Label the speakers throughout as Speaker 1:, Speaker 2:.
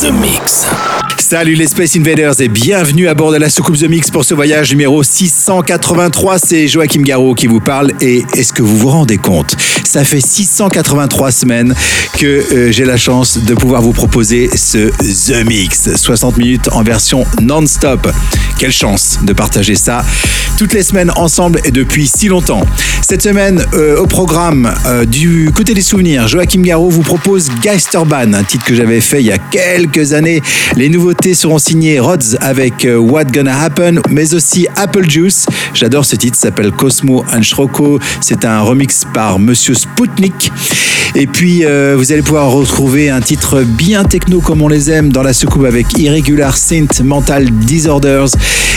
Speaker 1: The Mix.
Speaker 2: Salut les Space Invaders et bienvenue à bord de la soucoupe The Mix pour ce voyage numéro 683. C'est Joachim Garraud qui vous parle et est-ce que vous vous rendez compte? Ça fait 683 semaines que euh, j'ai la chance de pouvoir vous proposer ce The Mix. 60 minutes en version non-stop. Quelle chance de partager ça toutes les semaines ensemble et depuis si longtemps. Cette semaine euh, au programme euh, du côté des souvenirs, Joachim Garraud vous propose Geisterbahn, un titre que j'avais fait il y a quelques années. Les nouveautés seront signées Rhodes avec euh, What Gonna Happen, mais aussi Apple Juice. J'adore ce titre, s'appelle Cosmo and Shroko. C'est un remix par Monsieur Spoutnik. Et puis, euh, vous allez pouvoir retrouver un titre bien techno comme on les aime dans la soucoupe avec Irregular Synth Mental Disorders.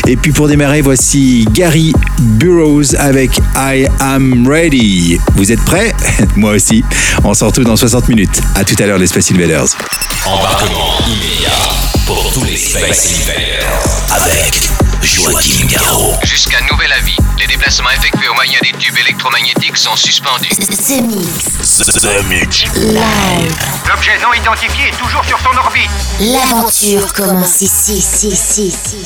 Speaker 2: Et puis, pour démarrer, voici Gary Burroughs avec I Am Ready. Vous êtes prêts? Moi aussi. On se retrouve dans 60 minutes. À tout à l'heure, les Space Invaders.
Speaker 1: Embarquement immédiat pour tous les Space Invaders avec Joachim Garraud.
Speaker 3: Jusqu'à nouvel avis, les déplacements effectués au moyen des tubes électromagnétiques sont suspendus.
Speaker 4: The Mix.
Speaker 1: The Mix.
Speaker 4: Live.
Speaker 5: L'objet non identifié est toujours sur son orbite.
Speaker 4: L'aventure commence ici, ici, ici, ici,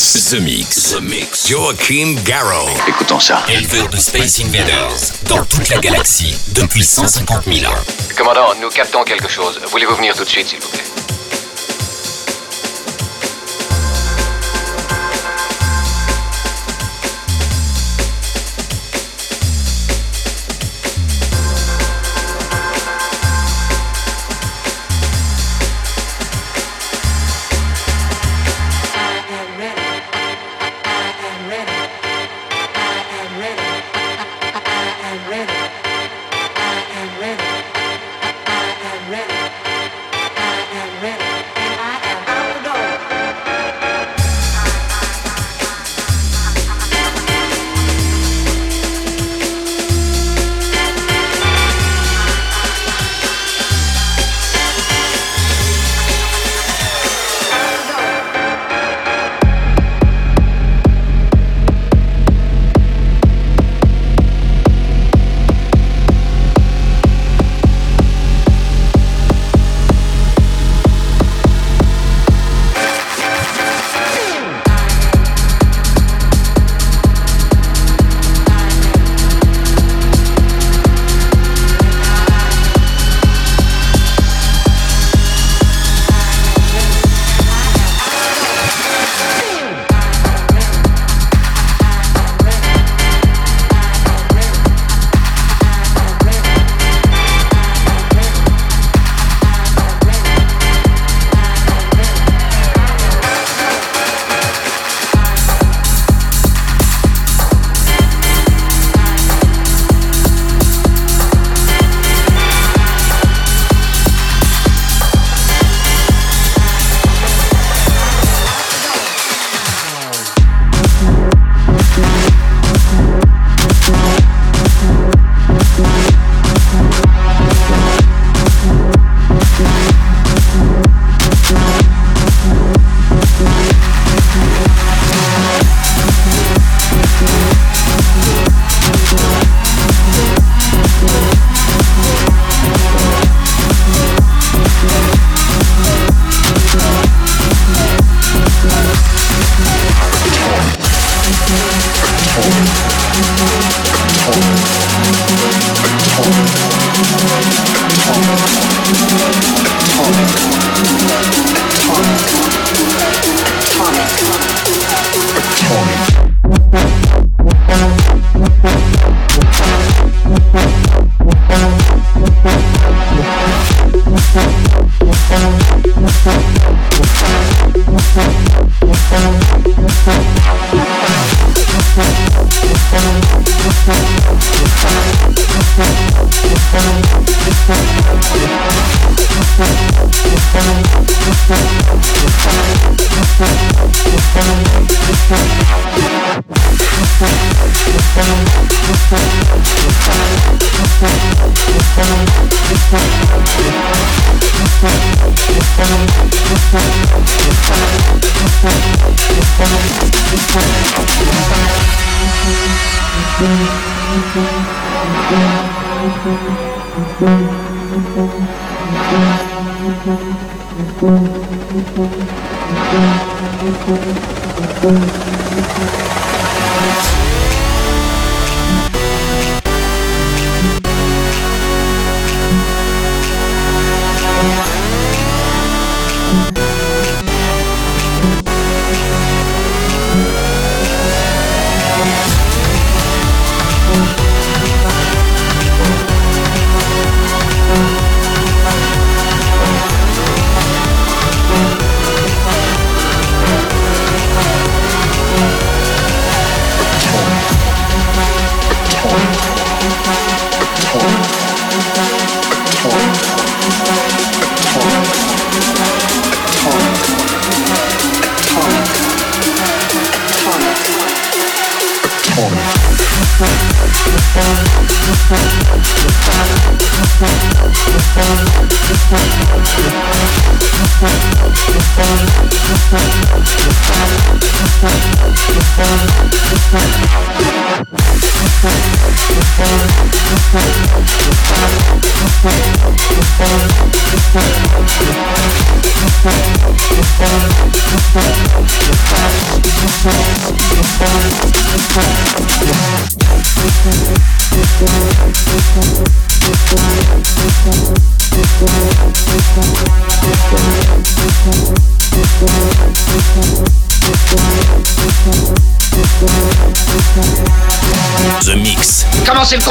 Speaker 1: Mix. The Mix. The Mix. Joachim Garraud.
Speaker 6: Écoutons ça.
Speaker 1: Éleveur de Space Invaders dans toute la galaxie depuis 150 000 ans.
Speaker 3: Commandant, nous captons quelque chose. Voulez-vous venir tout de suite, s'il vous plaît?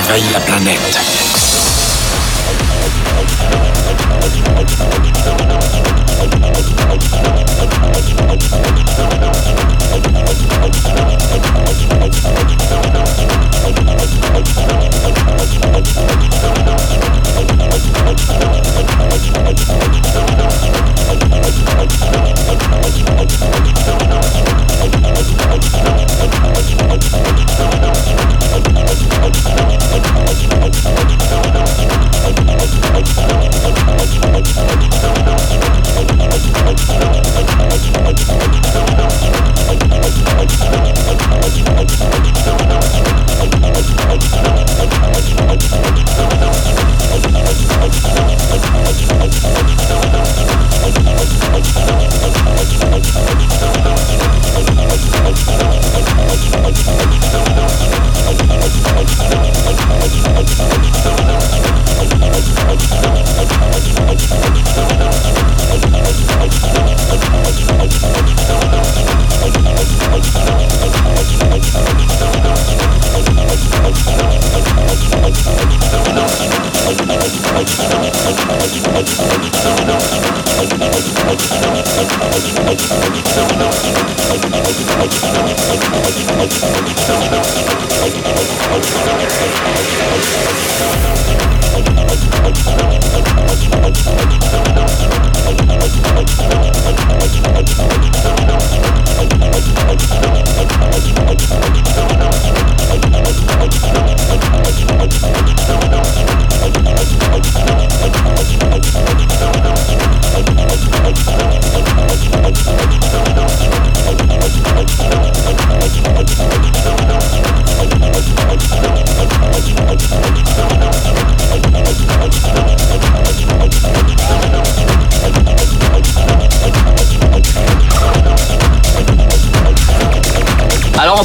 Speaker 6: merveilleux.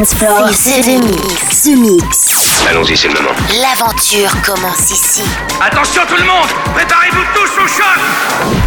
Speaker 4: Dance floor. C'est The Mix. The Mix.
Speaker 6: Allons-y, c'est le moment.
Speaker 4: L'aventure commence ici.
Speaker 5: Attention tout le monde Préparez-vous tous au choc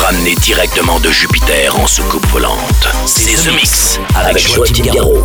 Speaker 1: un titre ramené directement de Jupiter en soucoupe volante. C'est The Mix avec Joachim Garraud.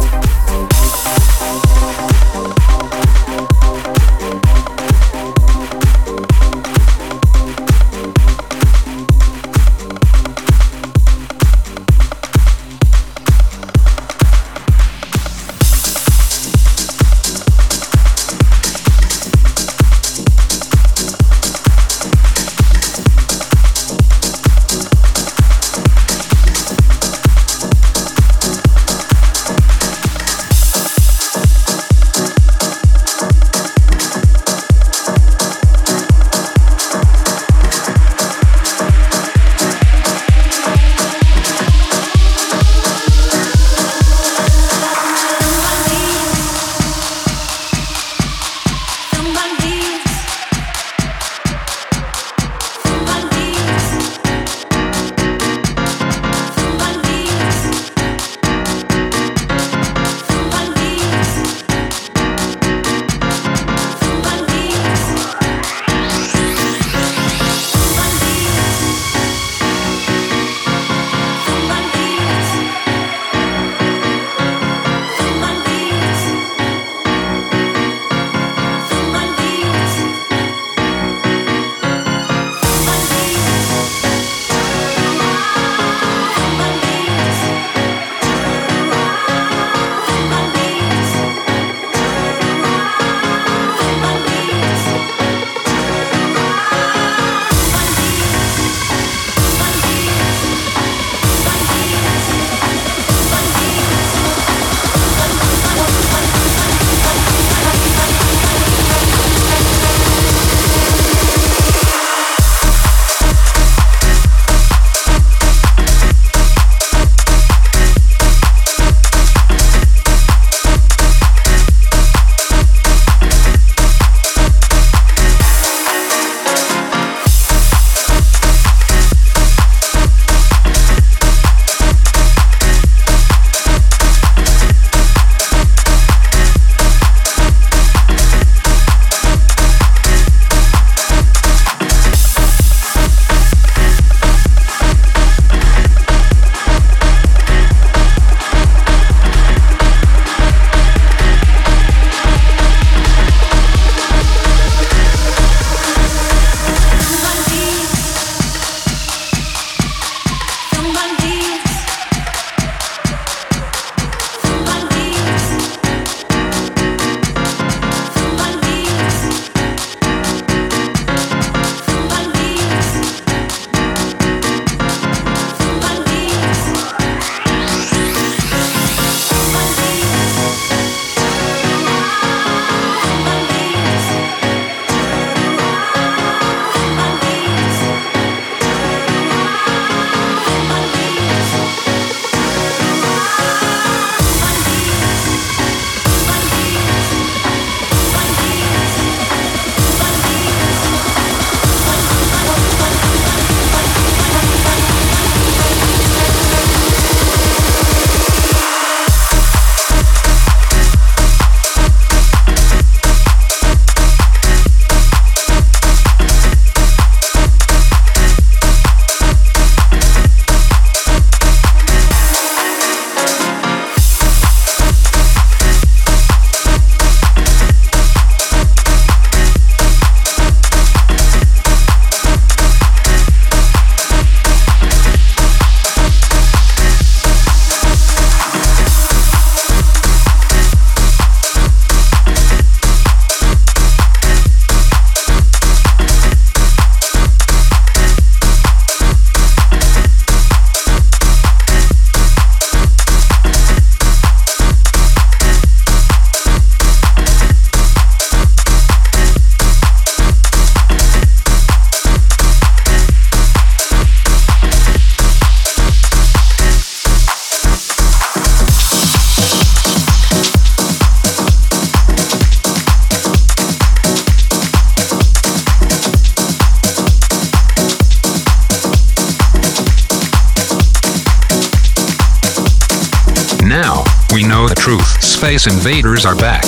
Speaker 7: Space Invaders are back.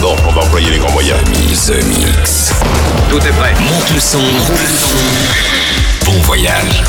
Speaker 8: Bon, on va employer les grands moyens.
Speaker 1: The Mix.
Speaker 9: Tout est prêt.
Speaker 1: Monte le son. Bon voyage.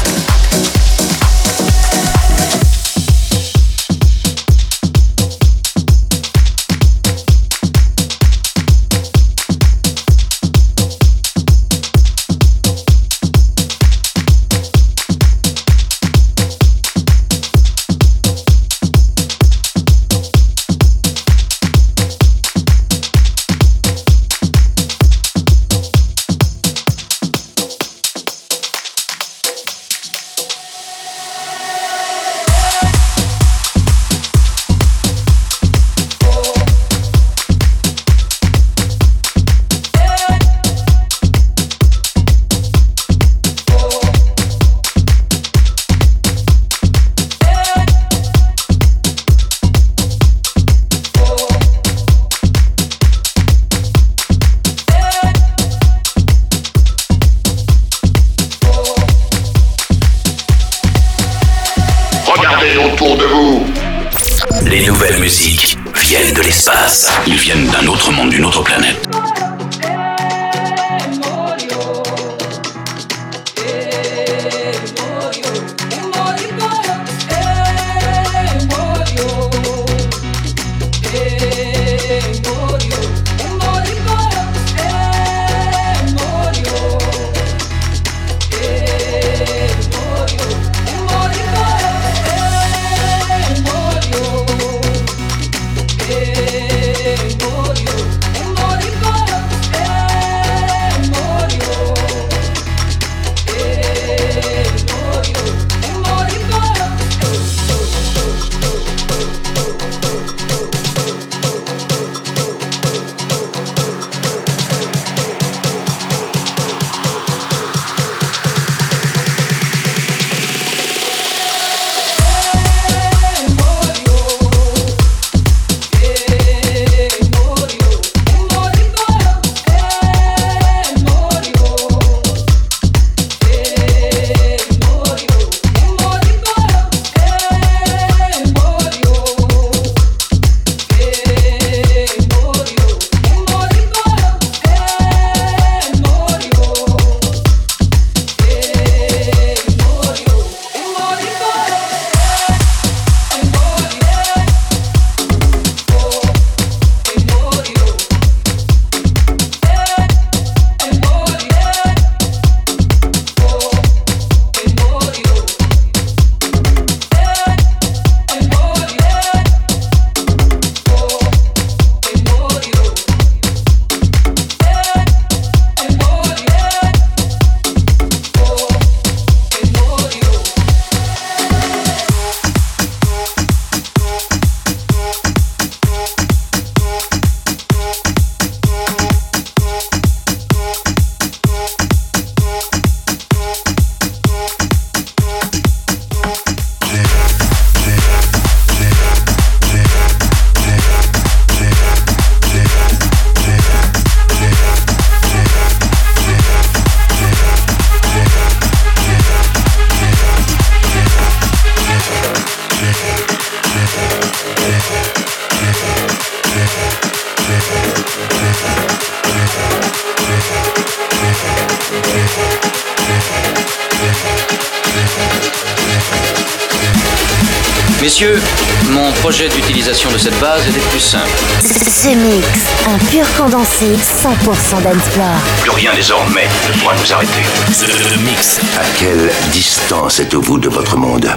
Speaker 6: D'utilisation de cette base est des plus simples.
Speaker 4: The Mix, un pur condensé 100% dancefloor.
Speaker 1: Plus rien désormais ne pourra nous arrêter. The Mix.
Speaker 10: À quelle distance êtes-vous de votre monde?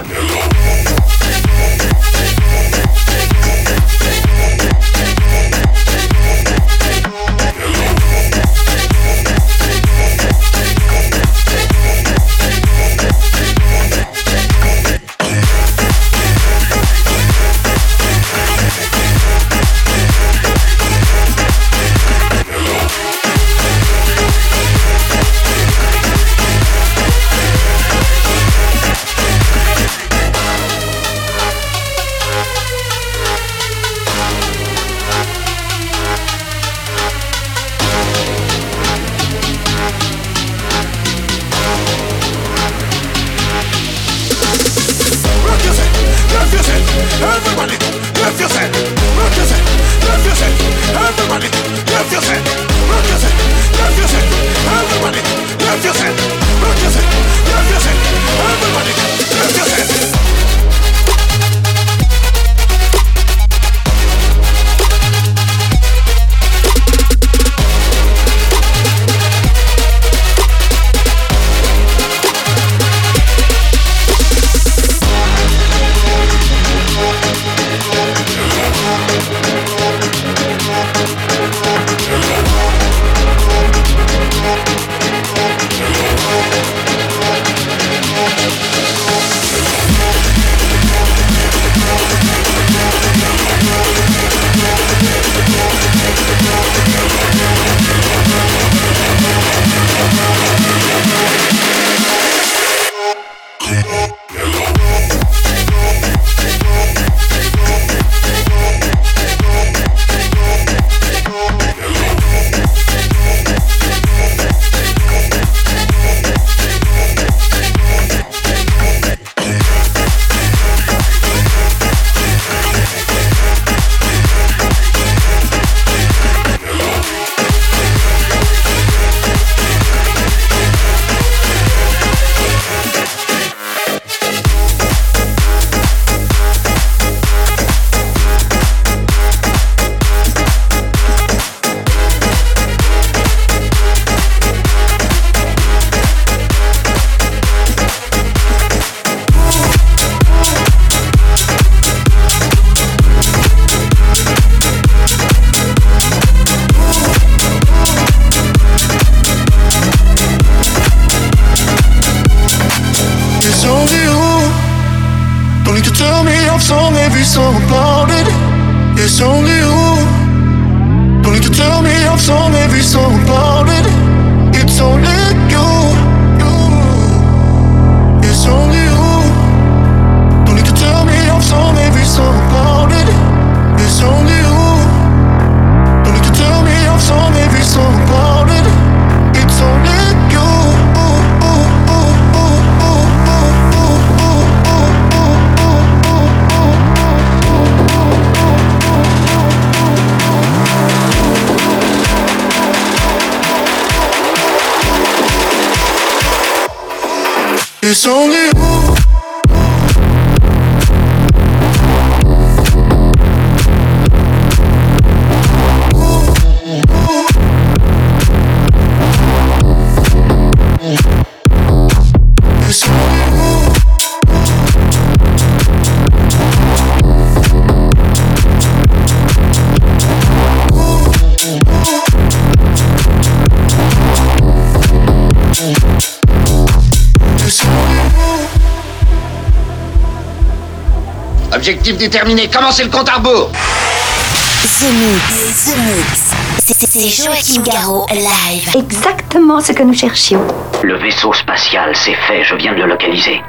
Speaker 11: Objectif déterminé, commencez le compte à rebours?
Speaker 4: The Mix, The Mix. C'est Joachim Garraud, live.
Speaker 12: Exactement ce que nous cherchions.
Speaker 13: Le vaisseau spatial, c'est fait, je viens de le localiser.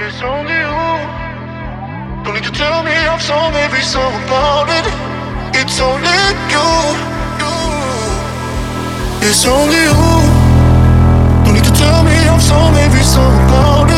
Speaker 14: It's only you. Don't need to tell me I'm so maybe so about it. It's only you. Don't need to tell me I'm so maybe so about it.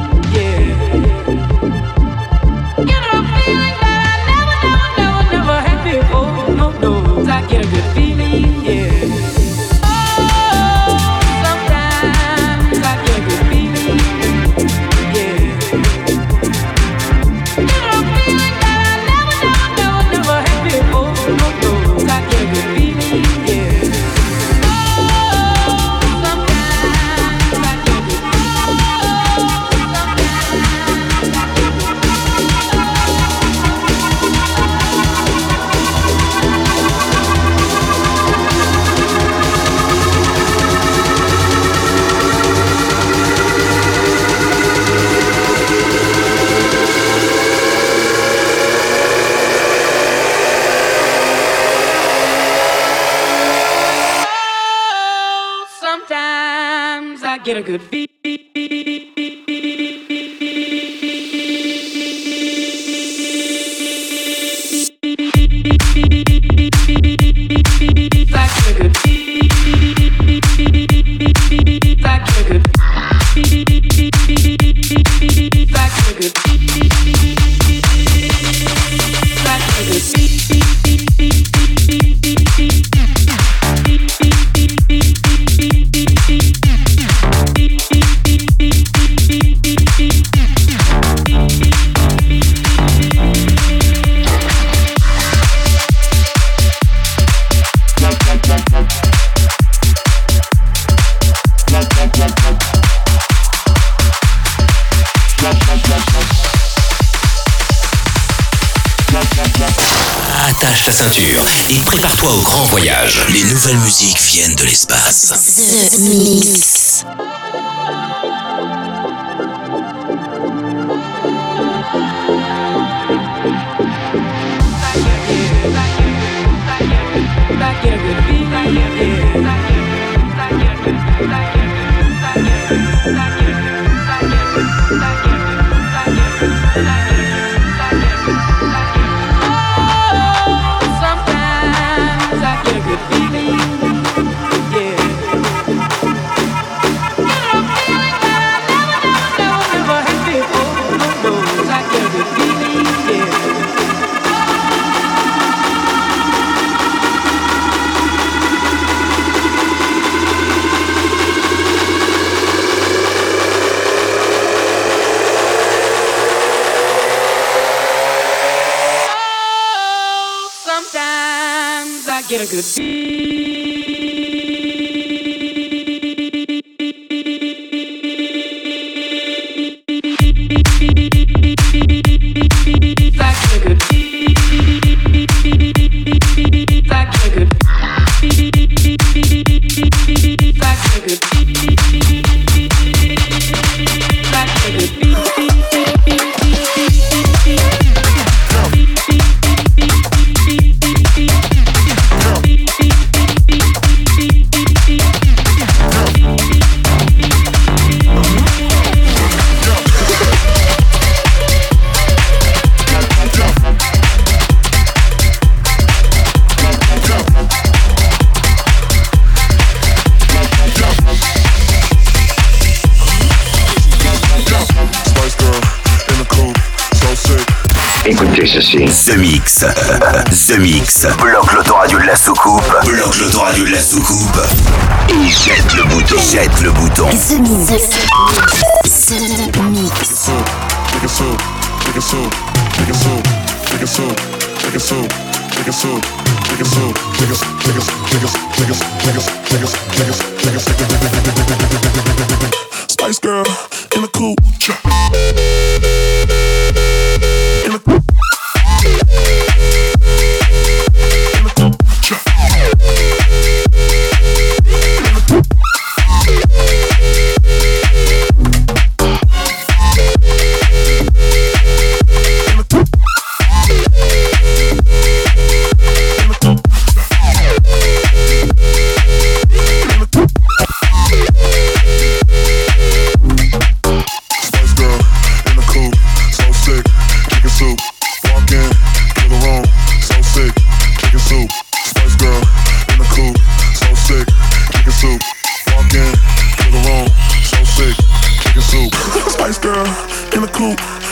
Speaker 14: et prépare-toi au grand voyage. Les nouvelles musiques viennent de l'espace. The Mix. The Mix. The Mix. Bloque l'autoradio de la soucoupe. Bloque l'autoradio de la soucoupe. Et jette le bouton. Jette le bouton. The Mix. The Mix. Spice girl in a cool.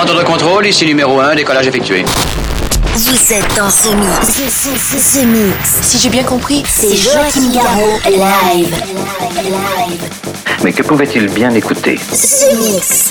Speaker 6: Centre de contrôle, ici numéro 1, décollage effectué.
Speaker 4: Vous êtes dans ce mix. Ce, ce, ce, ce mix.
Speaker 15: Si j'ai bien compris,
Speaker 4: c'est Joachim Garraud live.
Speaker 13: Mais que pouvait-il bien écouter?
Speaker 4: Ce mix.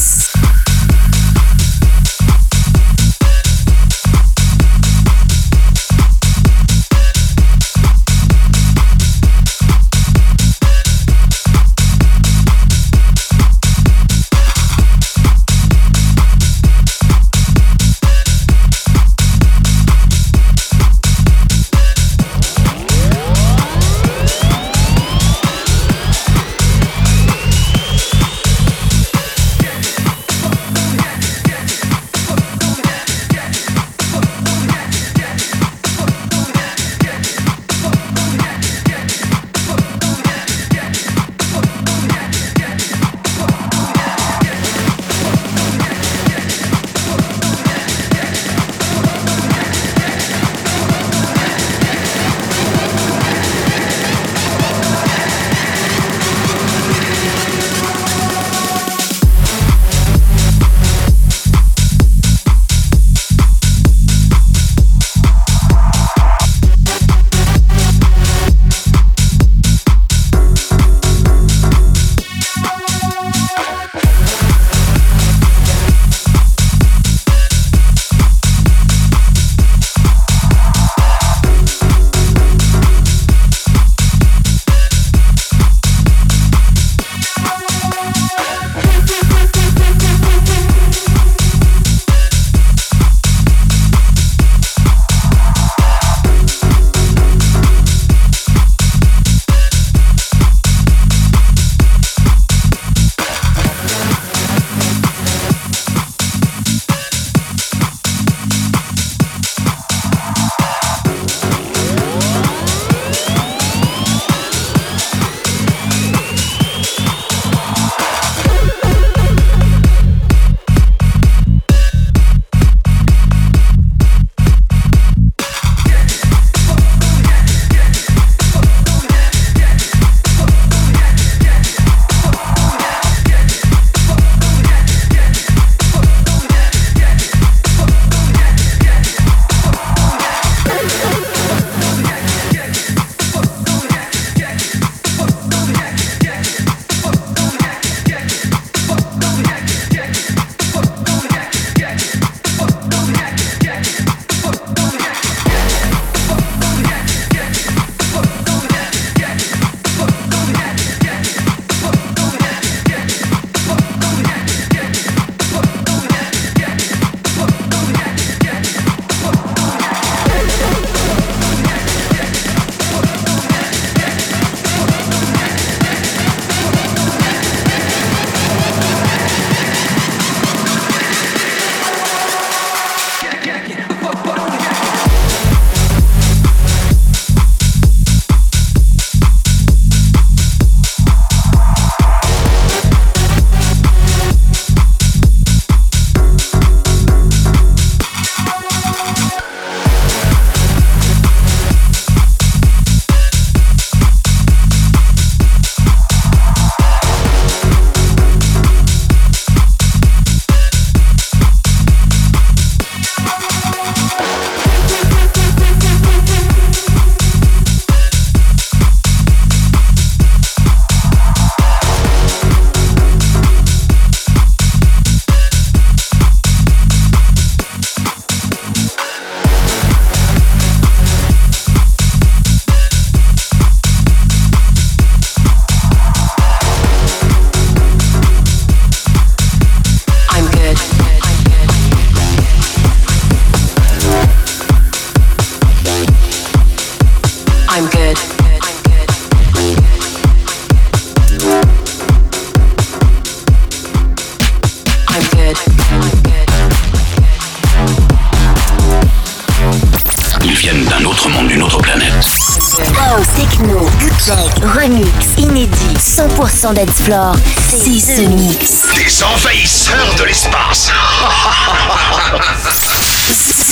Speaker 4: Floor. C'est The Mix.
Speaker 1: Des envahisseurs de l'espace.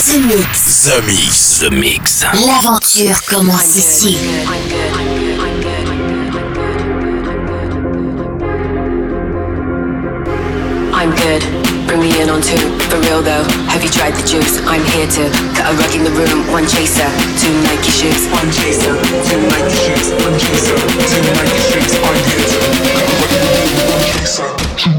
Speaker 4: The Mix.
Speaker 1: The Mix. The Mix.
Speaker 4: L'aventure commence ici.
Speaker 15: I'm good. Bring me in on two. For real though, have you tried the juice? I'm here to cut a rug in the room. One chaser, two Nike shoes. One chaser, two Nike shoes. One chaser, two Nike shoes. I'm here to Santa.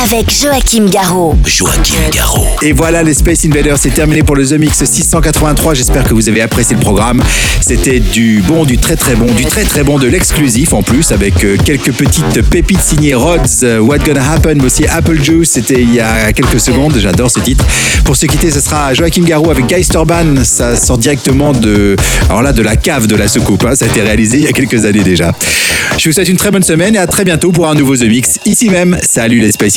Speaker 4: Avec Joachim Garraud.
Speaker 1: Joachim Garraud.
Speaker 2: Et voilà, les Space Invaders, c'est terminé pour le The Mix 683. J'espère que vous avez apprécié le programme. C'était du bon, du très très bon, du très très bon, de l'exclusif en plus, avec euh, quelques petites pépites signées Rods, euh, What Gonna Happen, mais aussi Apple Juice. C'était il y a quelques secondes. J'adore ce titre. Pour se quitter, ce sera Joachim Garraud avec Guy Storban. Ça sort directement de, alors là, de la cave de la soucoupe. hein. Ça a été réalisé il y a quelques années déjà. Je vous souhaite une très bonne semaine et à très bientôt pour un nouveau The Mix. Ici même, salut les Space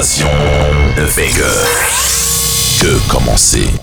Speaker 1: De Vega. Que commencer?